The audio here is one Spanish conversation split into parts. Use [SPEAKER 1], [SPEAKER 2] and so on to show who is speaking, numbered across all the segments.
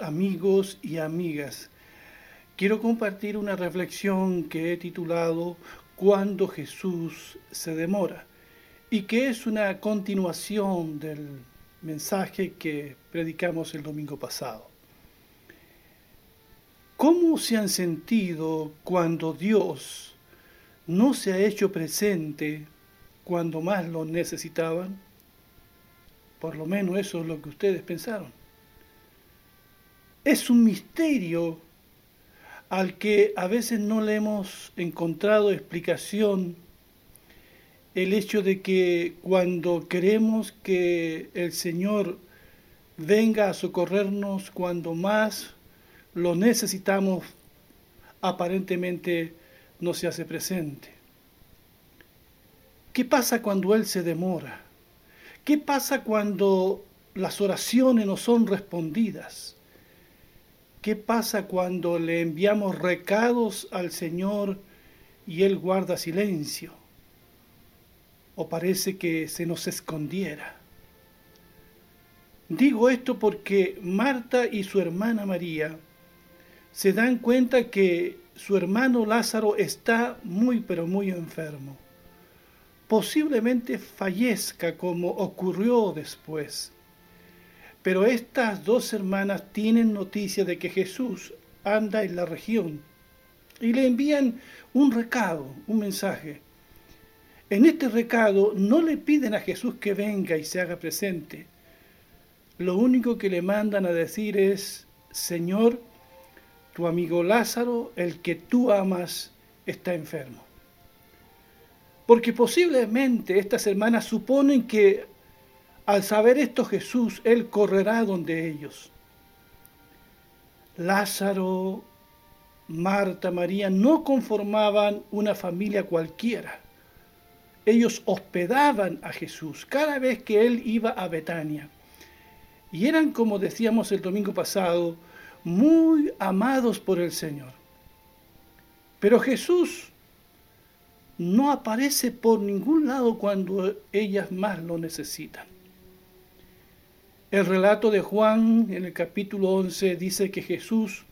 [SPEAKER 1] Amigos y amigas, quiero compartir una reflexión que he titulado Cuando Jesús se demora y que es una continuación del mensaje que predicamos el domingo pasado. ¿Cómo se han sentido cuando Dios no se ha hecho presente cuando más lo necesitaban? Por lo menos eso es lo que ustedes pensaron. Es un misterio al que a veces no le hemos encontrado explicación el hecho de que cuando queremos que el Señor venga a socorrernos cuando más lo necesitamos, aparentemente no se hace presente. ¿Qué pasa cuando Él se demora? ¿Qué pasa cuando las oraciones no son respondidas? ¿Qué pasa cuando le enviamos recados al Señor y Él guarda silencio? ¿O parece que se nos escondiera? Digo esto porque Marta y su hermana María se dan cuenta que su hermano Lázaro está muy pero muy enfermo. Posiblemente fallezca como ocurrió después. Pero estas dos hermanas tienen noticia de que Jesús anda en la región y le envían un recado, un mensaje. En este recado no le piden a Jesús que venga y se haga presente. Lo único que le mandan a decir es, Señor, tu amigo Lázaro, el que tú amas, está enfermo. Porque posiblemente estas hermanas suponen que al saber esto Jesús, Él correrá donde ellos. Lázaro, Marta, María no conformaban una familia cualquiera. Ellos hospedaban a Jesús cada vez que Él iba a Betania. Y eran, como decíamos el domingo pasado, muy amados por el Señor. Pero Jesús no aparece por ningún lado cuando ellas más lo necesitan. El relato de Juan en el capítulo 11 dice que Jesús,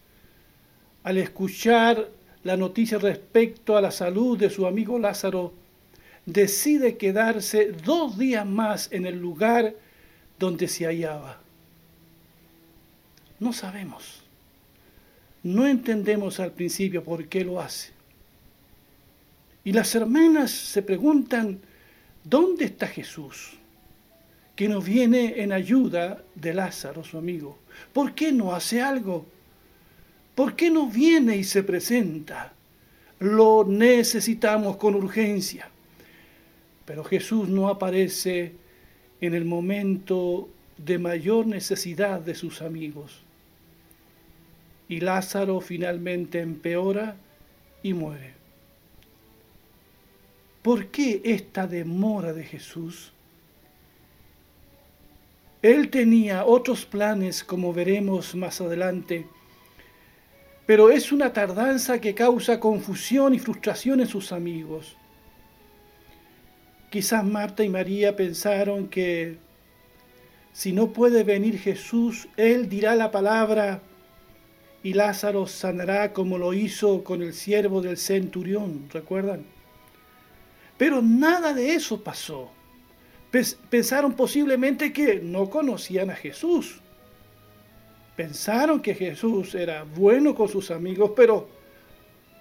[SPEAKER 1] al escuchar la noticia respecto a la salud de su amigo Lázaro, decide quedarse dos días más en el lugar donde se hallaba. No sabemos. No entendemos al principio por qué lo hace. Y las hermanas se preguntan, ¿dónde está Jesús? Que nos viene en ayuda de Lázaro, su amigo. ¿Por qué no hace algo? ¿Por qué no viene y se presenta? Lo necesitamos con urgencia. Pero Jesús no aparece en el momento de mayor necesidad de sus amigos. Y Lázaro finalmente empeora y muere. ¿Por qué esta demora de Jesús? Él tenía otros planes, como veremos más adelante, pero es una tardanza que causa confusión y frustración en sus amigos. Quizás Marta y María pensaron que si no puede venir Jesús, Él dirá la palabra y Lázaro sanará como lo hizo con el siervo del centurión, ¿recuerdan? Pero nada de eso pasó pensaron posiblemente que no conocían a Jesús. Pensaron que Jesús era bueno con sus amigos, pero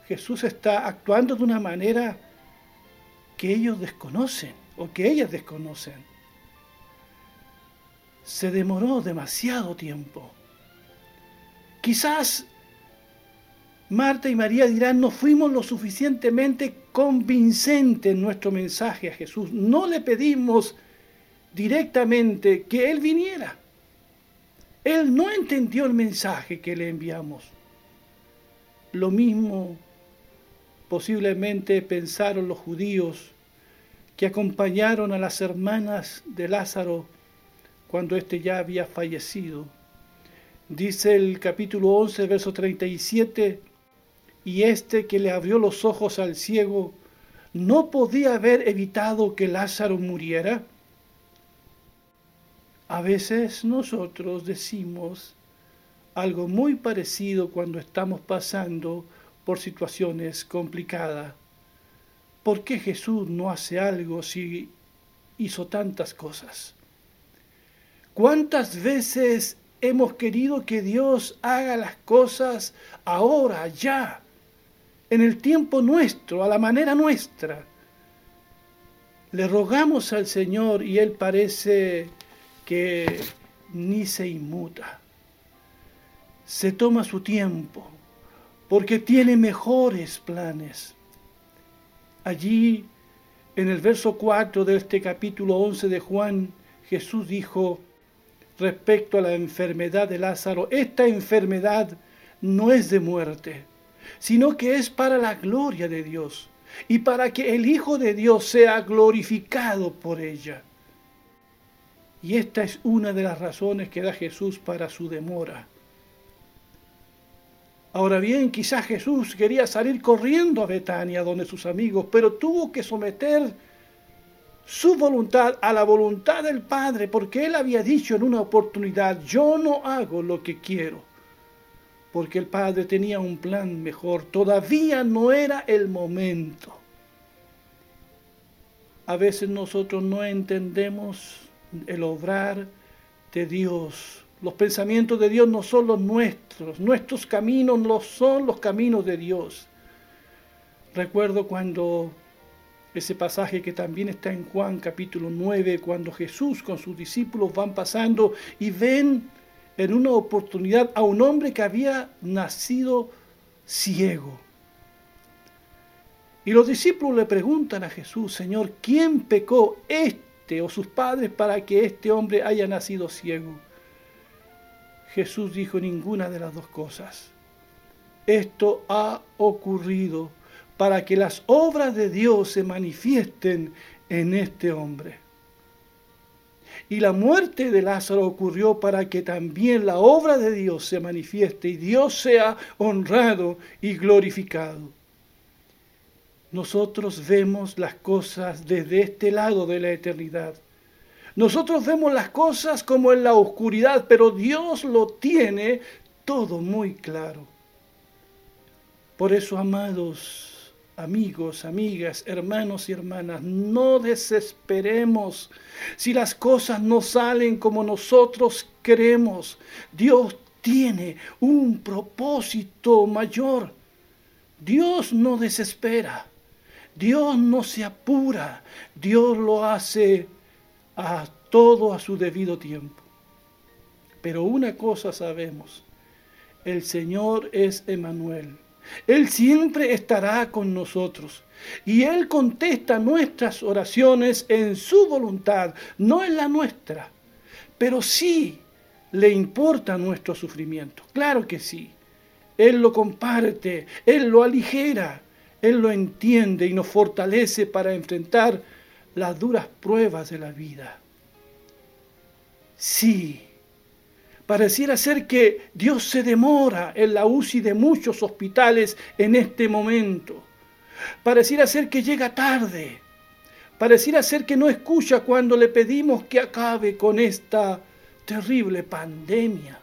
[SPEAKER 1] Jesús está actuando de una manera que ellos desconocen o que ellas desconocen. Se demoró demasiado tiempo. Quizás Marta y María dirán, no fuimos lo suficientemente convincente en nuestro mensaje a Jesús. No le pedimos directamente que Él viniera. Él no entendió el mensaje que le enviamos. Lo mismo posiblemente pensaron los judíos que acompañaron a las hermanas de Lázaro cuando éste ya había fallecido. Dice el capítulo 11, verso 37, y este que le abrió los ojos al ciego, ¿no podía haber evitado que Lázaro muriera? A veces nosotros decimos algo muy parecido cuando estamos pasando por situaciones complicadas. ¿Por qué Jesús no hace algo si hizo tantas cosas? ¿Cuántas veces hemos querido que Dios haga las cosas ahora, ya, en el tiempo nuestro, a la manera nuestra? Le rogamos al Señor y Él parece que ni se inmuta. Se toma su tiempo porque tiene mejores planes. Allí, en el verso 4 de este capítulo 11 de Juan, Jesús dijo respecto a la enfermedad de Lázaro, esta enfermedad no es de muerte, sino que es para la gloria de Dios y para que el Hijo de Dios sea glorificado por ella. Y esta es una de las razones que da Jesús para su demora. Ahora bien, quizás Jesús quería salir corriendo a Betania, donde sus amigos, pero tuvo que someter su voluntad a la voluntad del Padre, porque él había dicho en una oportunidad, yo no hago lo que quiero, porque el Padre tenía un plan mejor, todavía no era el momento. A veces nosotros no entendemos el obrar de Dios. Los pensamientos de Dios no son los nuestros, nuestros caminos no son los caminos de Dios. Recuerdo cuando ese pasaje que también está en Juan capítulo 9, cuando Jesús con sus discípulos van pasando y ven en una oportunidad a un hombre que había nacido ciego. Y los discípulos le preguntan a Jesús, Señor, ¿quién pecó este o sus padres para que este hombre haya nacido ciego? Jesús dijo ninguna de las dos cosas. Esto ha ocurrido para que las obras de Dios se manifiesten en este hombre. Y la muerte de Lázaro ocurrió para que también la obra de Dios se manifieste y Dios sea honrado y glorificado. Nosotros vemos las cosas desde este lado de la eternidad. Nosotros vemos las cosas como en la oscuridad, pero Dios lo tiene todo muy claro. Por eso, amados, amigos, amigas, hermanos y hermanas, no desesperemos si las cosas no salen como nosotros queremos. Dios tiene un propósito mayor. Dios no desespera. Dios no se apura. Dios lo hace a todo a su debido tiempo. Pero una cosa sabemos. El Señor es Emanuel él siempre estará con nosotros. Y Él contesta nuestras oraciones en su voluntad, no en la nuestra. Pero sí le importa nuestro sufrimiento. Claro que sí. Él lo comparte, Él lo aligera, Él lo entiende y nos fortalece para enfrentar las duras pruebas de la vida. Sí, Pareciera ser que Dios se demora en la UCI de muchos hospitales en este momento. Pareciera ser que llega tarde. Pareciera ser que no escucha cuando le pedimos que acabe con esta terrible pandemia.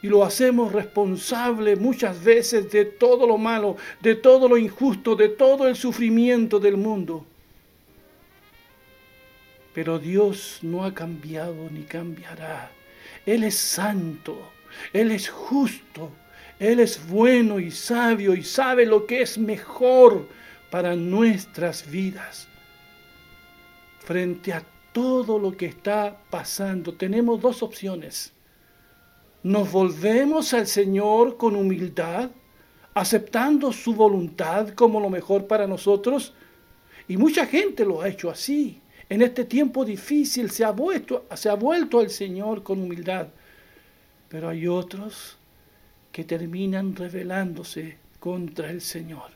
[SPEAKER 1] Y lo hacemos responsable muchas veces de todo lo malo, de todo lo injusto, de todo el sufrimiento del mundo. Pero Dios no ha cambiado ni cambiará. Él es santo, Él es justo, Él es bueno y sabio y sabe lo que es mejor para nuestras vidas. Frente a todo lo que está pasando, tenemos dos opciones. Nos volvemos al Señor con humildad, aceptando su voluntad como lo mejor para nosotros. Y mucha gente lo ha hecho así en este tiempo difícil se ha, vuelto, se ha vuelto al Señor con humildad. Pero hay otros que terminan rebelándose contra el Señor,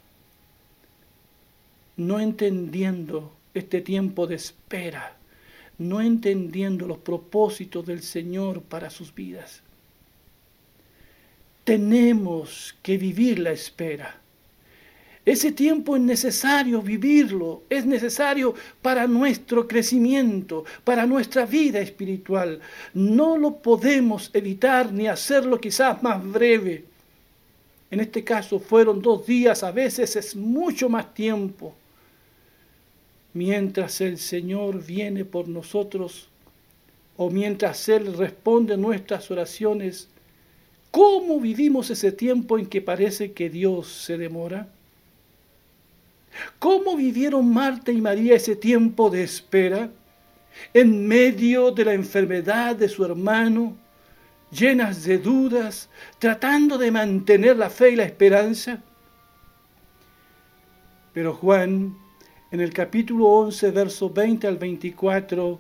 [SPEAKER 1] no entendiendo este tiempo de espera, no entendiendo los propósitos del Señor para sus vidas. Tenemos que vivir la espera. Ese tiempo es necesario vivirlo, es necesario para nuestro crecimiento, para nuestra vida espiritual. No lo podemos evitar ni hacerlo quizás más breve. En este caso fueron dos días, a veces es mucho más tiempo. Mientras el Señor viene por nosotros o mientras Él responde nuestras oraciones, ¿cómo vivimos ese tiempo en que parece que Dios se demora? ¿Cómo vivieron Marta y María ese tiempo de espera? En medio de la enfermedad de su hermano, llenas de dudas, tratando de mantener la fe y la esperanza. Pero Juan, en el capítulo 11, versos 20 al 24,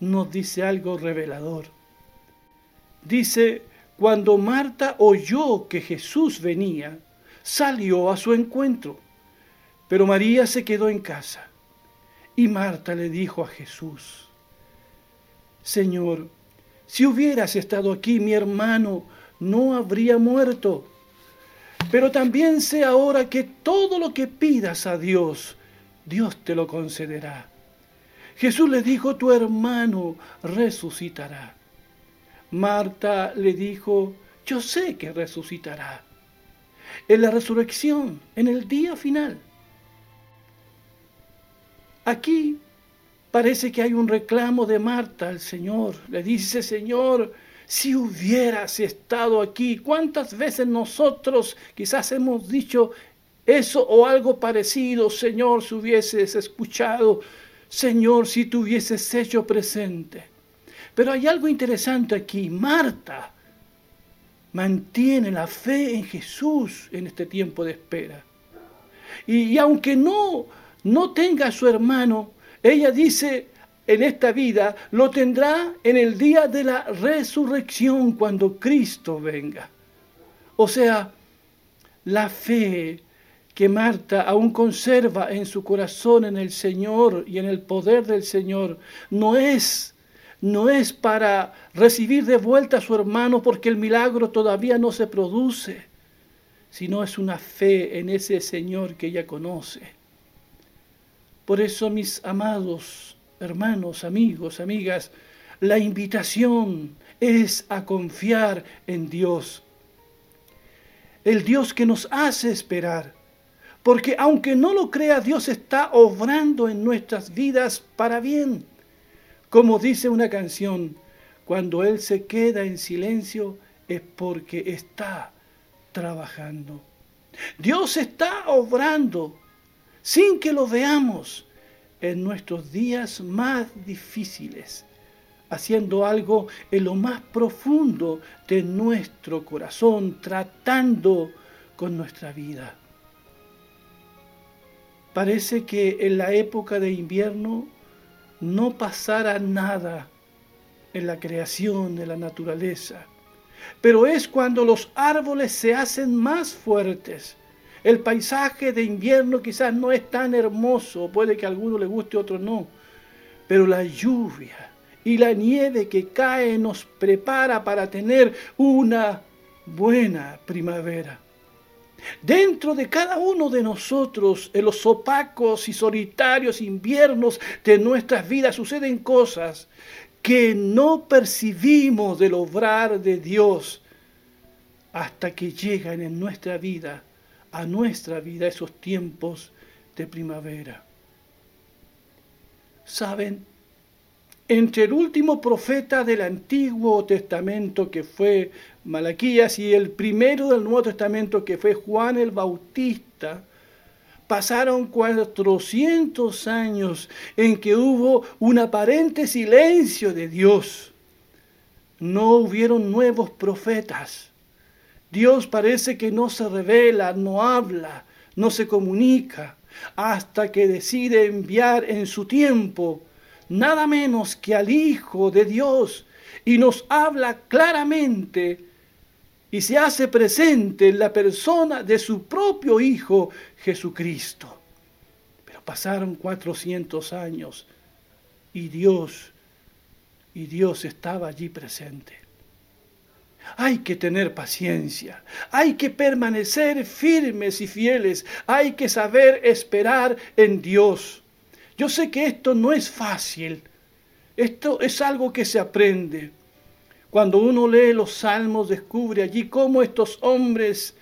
[SPEAKER 1] nos dice algo revelador. Dice, cuando Marta oyó que Jesús venía, salió a su encuentro pero María se quedó en casa. Y Marta le dijo a Jesús, Señor, si hubieras estado aquí, mi hermano no habría muerto. Pero también sé ahora que todo lo que pidas a Dios, Dios te lo concederá. Jesús le dijo, tu hermano resucitará. Marta le dijo, yo sé que resucitará. En la resurrección, en el día final. Aquí parece que hay un reclamo de Marta al Señor. Le dice, Señor, si hubieras estado aquí, ¿cuántas veces nosotros quizás hemos dicho eso o algo parecido? Señor, si hubieses escuchado, Señor, si te hubieses hecho presente. Pero hay algo interesante aquí. Marta mantiene la fe en Jesús en este tiempo de espera. Y, y aunque no no tenga a su hermano, ella dice en esta vida, lo tendrá en el día de la resurrección cuando Cristo venga. O sea, la fe que Marta aún conserva en su corazón en el Señor y en el poder del Señor no es no es para recibir de vuelta a su hermano porque el milagro todavía no se produce, sino es una fe en ese Señor que ella conoce. Por eso, mis amados hermanos, amigos, amigas, la invitación es a confiar en Dios. El Dios que nos hace esperar. Porque aunque no lo crea, Dios está obrando en nuestras vidas para bien. Como dice una canción, cuando Él se queda en silencio es porque está trabajando. Dios está obrando sin que lo veamos en nuestros días más difíciles, haciendo algo en lo más profundo de nuestro corazón, tratando con nuestra vida. Parece que en la época de invierno no pasara nada en la creación de la naturaleza, pero es cuando los árboles se hacen más fuertes, el paisaje de invierno quizás no es tan hermoso, puede que a alguno le guste, a otro no, pero la lluvia y la nieve que cae nos prepara para tener una buena primavera. Dentro de cada uno de nosotros, en los opacos y solitarios inviernos de nuestras vidas, suceden cosas que no percibimos del obrar de Dios hasta que llegan en nuestra vida a nuestra vida esos tiempos de primavera. Saben, entre el último profeta del Antiguo Testamento que fue Malaquías y el primero del Nuevo Testamento que fue Juan el Bautista, pasaron 400 años en que hubo un aparente silencio de Dios. No hubieron nuevos profetas Dios parece que no se revela, no habla, no se comunica, hasta que decide enviar en su tiempo nada menos que al Hijo de Dios y nos habla claramente y se hace presente en la persona de su propio Hijo Jesucristo. Pero pasaron 400 años y Dios, y Dios estaba allí presente. Hay que tener paciencia, hay que permanecer firmes y fieles, hay que saber esperar en Dios. Yo sé que esto no es fácil, esto es algo que se aprende. Cuando uno lee los salmos descubre allí cómo estos hombres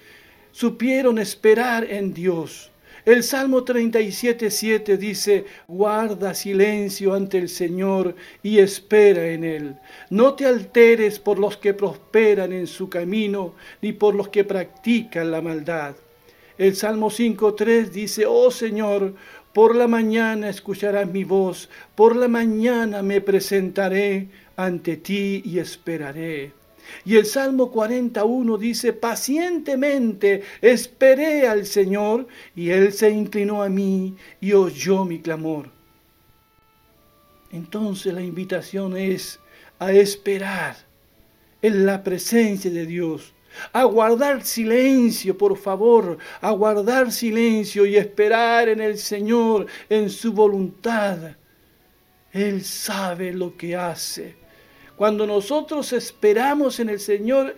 [SPEAKER 1] supieron esperar en Dios. El Salmo 37.7 dice, guarda silencio ante el Señor y espera en Él. No te alteres por los que prosperan en su camino, ni por los que practican la maldad. El Salmo 5.3 dice, oh Señor, por la mañana escucharás mi voz, por la mañana me presentaré ante ti y esperaré. Y el Salmo 41 dice, pacientemente esperé al Señor y Él se inclinó a mí y oyó mi clamor. Entonces la invitación es a esperar en la presencia de Dios, a guardar silencio, por favor, a guardar silencio y esperar en el Señor, en su voluntad. Él sabe lo que hace. Cuando nosotros esperamos en el Señor,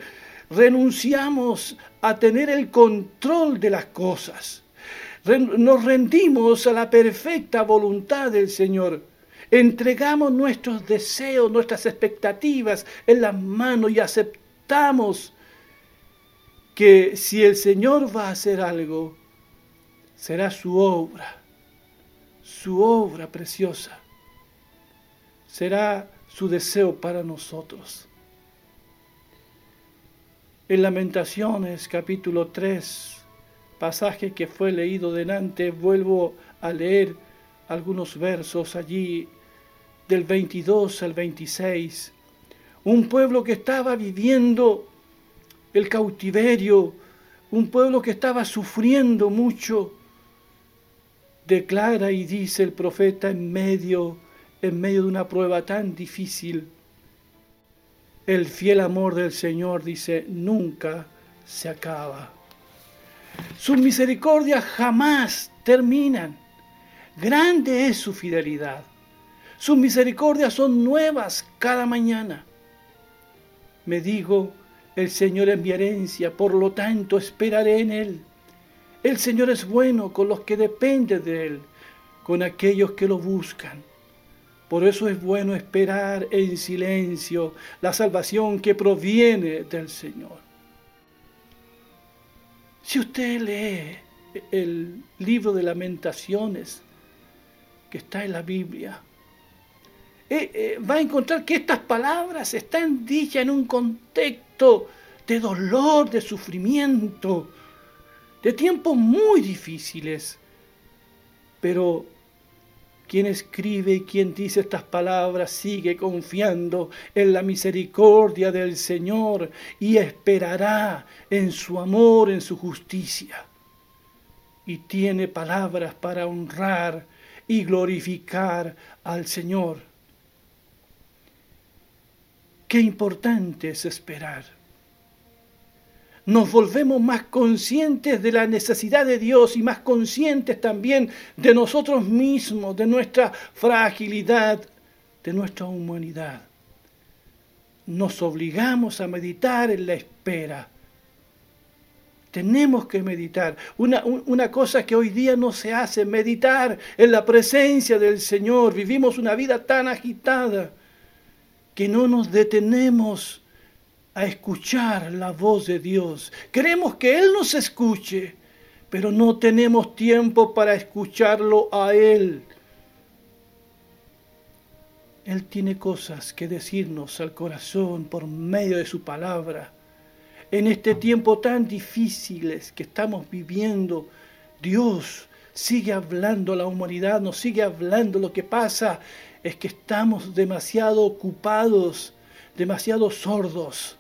[SPEAKER 1] renunciamos a tener el control de las cosas. Nos rendimos a la perfecta voluntad del Señor. Entregamos nuestros deseos, nuestras expectativas en las manos y aceptamos que si el Señor va a hacer algo, será su obra, su obra preciosa. Será su deseo para nosotros. En Lamentaciones capítulo 3, pasaje que fue leído delante, vuelvo a leer algunos versos allí del 22 al 26. Un pueblo que estaba viviendo el cautiverio, un pueblo que estaba sufriendo mucho, declara y dice el profeta en medio en medio de una prueba tan difícil, el fiel amor del Señor, dice, nunca se acaba. Sus misericordias jamás terminan. Grande es su fidelidad. Sus misericordias son nuevas cada mañana. Me digo, el Señor es mi herencia, por lo tanto esperaré en Él. El Señor es bueno con los que dependen de Él, con aquellos que lo buscan. Por eso es bueno esperar en silencio la salvación que proviene del Señor. Si usted lee el libro de lamentaciones que está en la Biblia, eh, eh, va a encontrar que estas palabras están dichas en un contexto de dolor, de sufrimiento, de tiempos muy difíciles. Pero quien escribe y quien dice estas palabras sigue confiando en la misericordia del Señor y esperará en su amor, en su justicia. Y tiene palabras para honrar y glorificar al Señor. Qué importante es esperar nos volvemos más conscientes de la necesidad de Dios y más conscientes también de nosotros mismos, de nuestra fragilidad, de nuestra humanidad. Nos obligamos a meditar en la espera. Tenemos que meditar. Una, una, cosa que hoy día no se hace, meditar en la presencia del Señor. Vivimos una vida tan agitada que no nos detenemos a escuchar la voz de Dios. Queremos que Él nos escuche, pero no tenemos tiempo para escucharlo a Él. Él tiene cosas que decirnos al corazón por medio de su palabra. En este tiempo tan difíciles que estamos viviendo, Dios sigue hablando a la humanidad, nos sigue hablando. Lo que pasa es que estamos demasiado ocupados, demasiado sordos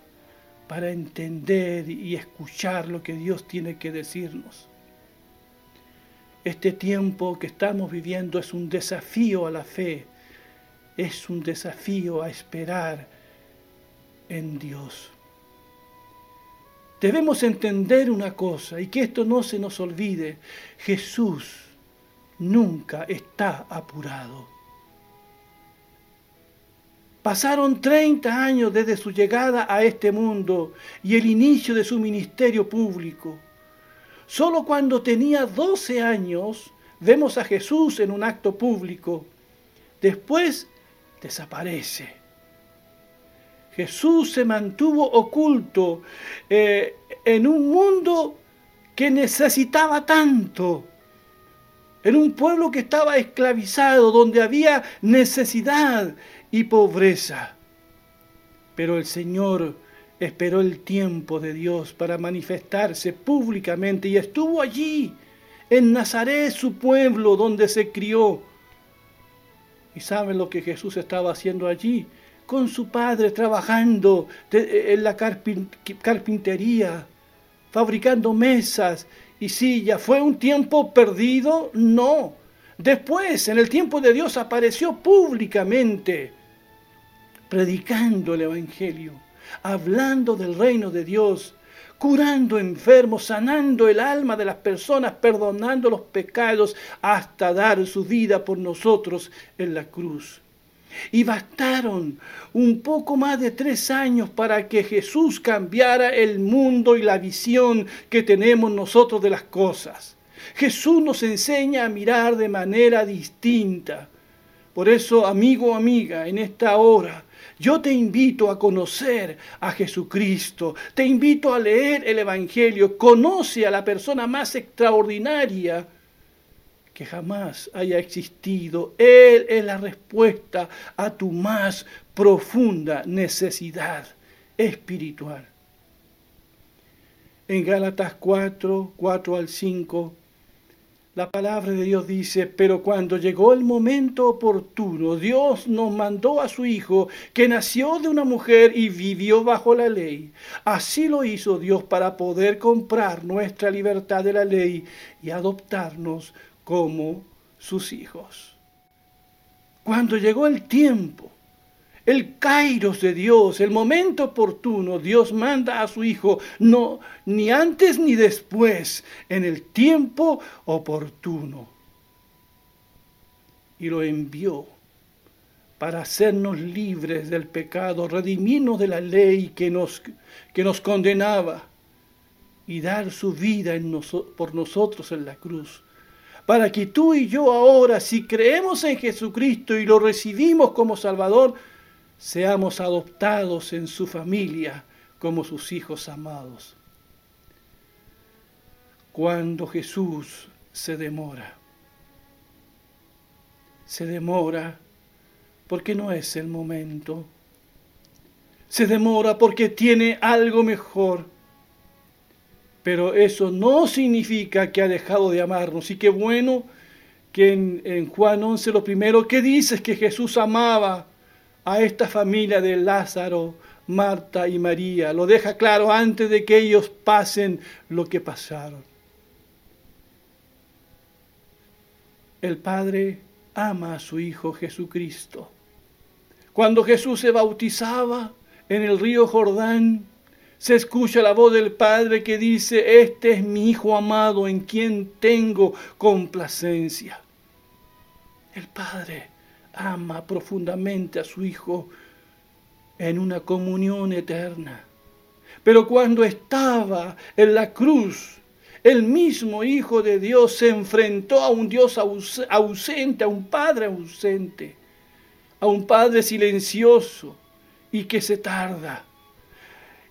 [SPEAKER 1] para entender y escuchar lo que Dios tiene que decirnos. Este tiempo que estamos viviendo es un desafío a la fe, es un desafío a esperar en Dios. Debemos entender una cosa y que esto no se nos olvide. Jesús nunca está apurado. Pasaron 30 años desde su llegada a este mundo y el inicio de su ministerio público. Solo cuando tenía 12 años vemos a Jesús en un acto público. Después desaparece. Jesús se mantuvo oculto eh, en un mundo que necesitaba tanto, en un pueblo que estaba esclavizado, donde había necesidad y pobreza. Pero el Señor esperó el tiempo de Dios para manifestarse públicamente y estuvo allí, en Nazaret, su pueblo, donde se crió. ¿Y saben lo que Jesús estaba haciendo allí? Con su padre trabajando en la carpintería, fabricando mesas y sillas. ¿Fue un tiempo perdido? No. Después, en el tiempo de Dios, apareció públicamente predicando el Evangelio, hablando del reino de Dios, curando enfermos, sanando el alma de las personas, perdonando los pecados, hasta dar su vida por nosotros en la cruz. Y bastaron un poco más de tres años para que Jesús cambiara el mundo y la visión que tenemos nosotros de las cosas. Jesús nos enseña a mirar de manera distinta. Por eso, amigo o amiga, en esta hora, yo te invito a conocer a Jesucristo, te invito a leer el Evangelio, conoce a la persona más extraordinaria que jamás haya existido. Él es la respuesta a tu más profunda necesidad espiritual. En Gálatas 4, 4 al 5, la palabra de Dios dice, pero cuando llegó el momento oportuno, Dios nos mandó a su Hijo, que nació de una mujer y vivió bajo la ley. Así lo hizo Dios para poder comprar nuestra libertad de la ley y adoptarnos como sus hijos. Cuando llegó el tiempo el kairos de Dios, el momento oportuno, Dios manda a su Hijo, no ni antes ni después, en el tiempo oportuno. Y lo envió para hacernos libres del pecado, redimirnos de la ley que nos, que nos condenaba y dar su vida por nosotros en la cruz. Para que tú y yo ahora, si creemos en Jesucristo y lo recibimos como Salvador, seamos adoptados en su familia como sus hijos amados. Cuando Jesús se demora, se demora porque no es el momento, se demora porque tiene algo mejor. Pero eso no significa que ha dejado de amarnos. Y qué bueno que en, Juan 11 lo primero que dice es que Jesús amaba a esta familia de Lázaro, Marta y María. Lo deja claro antes de que ellos pasen lo que pasaron. El Padre ama a su Hijo Jesucristo. Cuando Jesús se bautizaba en el río Jordán, se escucha la voz del Padre que dice, este es mi Hijo amado en quien tengo complacencia. El Padre ama profundamente a su Hijo en una comunión eterna. Pero cuando estaba en la cruz, el mismo Hijo de Dios se enfrentó a un Dios ausente, a un Padre ausente, a un Padre silencioso y que se tarda.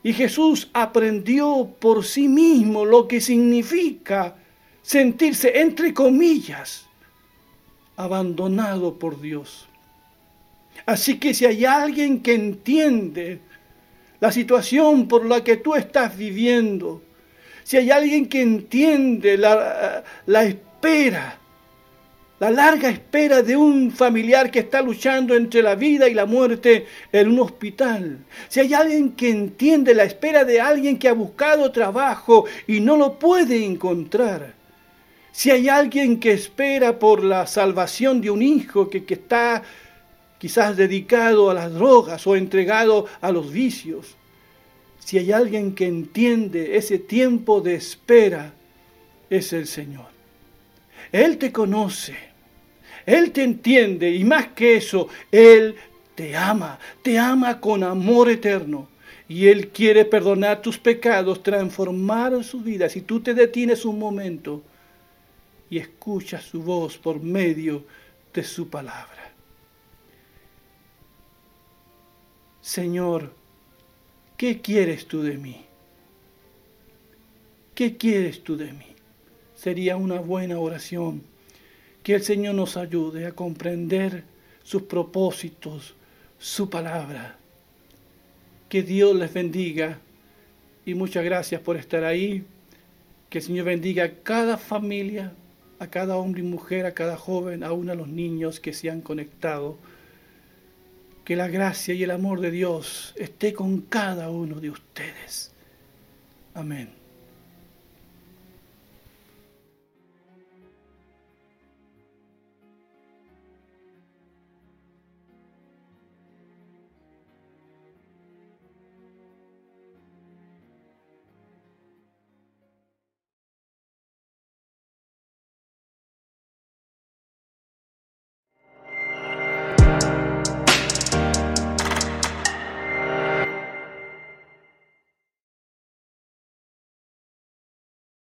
[SPEAKER 1] Y Jesús aprendió por sí mismo lo que significa sentirse, entre comillas, abandonado por Dios. Así que si hay alguien que entiende la situación por la que tú estás viviendo, si hay alguien que entiende la, la espera, la larga espera de un familiar que está luchando entre la vida y la muerte en un hospital. Si hay alguien que entiende la espera de alguien que ha buscado trabajo y no lo puede encontrar. Si hay alguien que espera por la salvación de un hijo que, está quizás dedicado a las drogas o entregado a los vicios, si hay alguien que entiende ese tiempo de espera, es el Señor. Él te conoce, Él te entiende y más que eso, Él te ama, te ama con amor eterno. Y Él quiere perdonar tus pecados, transformar su vida. Si tú te detienes un momento y escuchas su voz por medio de su palabra. Señor, ¿qué quieres tú de mí? ¿Qué quieres tú de mí? Sería una buena oración. Que el Señor nos ayude a comprender sus propósitos, su palabra. Que Dios les bendiga y muchas gracias por estar ahí. Que el Señor bendiga a cada familia, a cada hombre y mujer, a cada joven, aún a los niños que se han conectado. Que la gracia y el amor de Dios esté con cada uno de ustedes. Amén.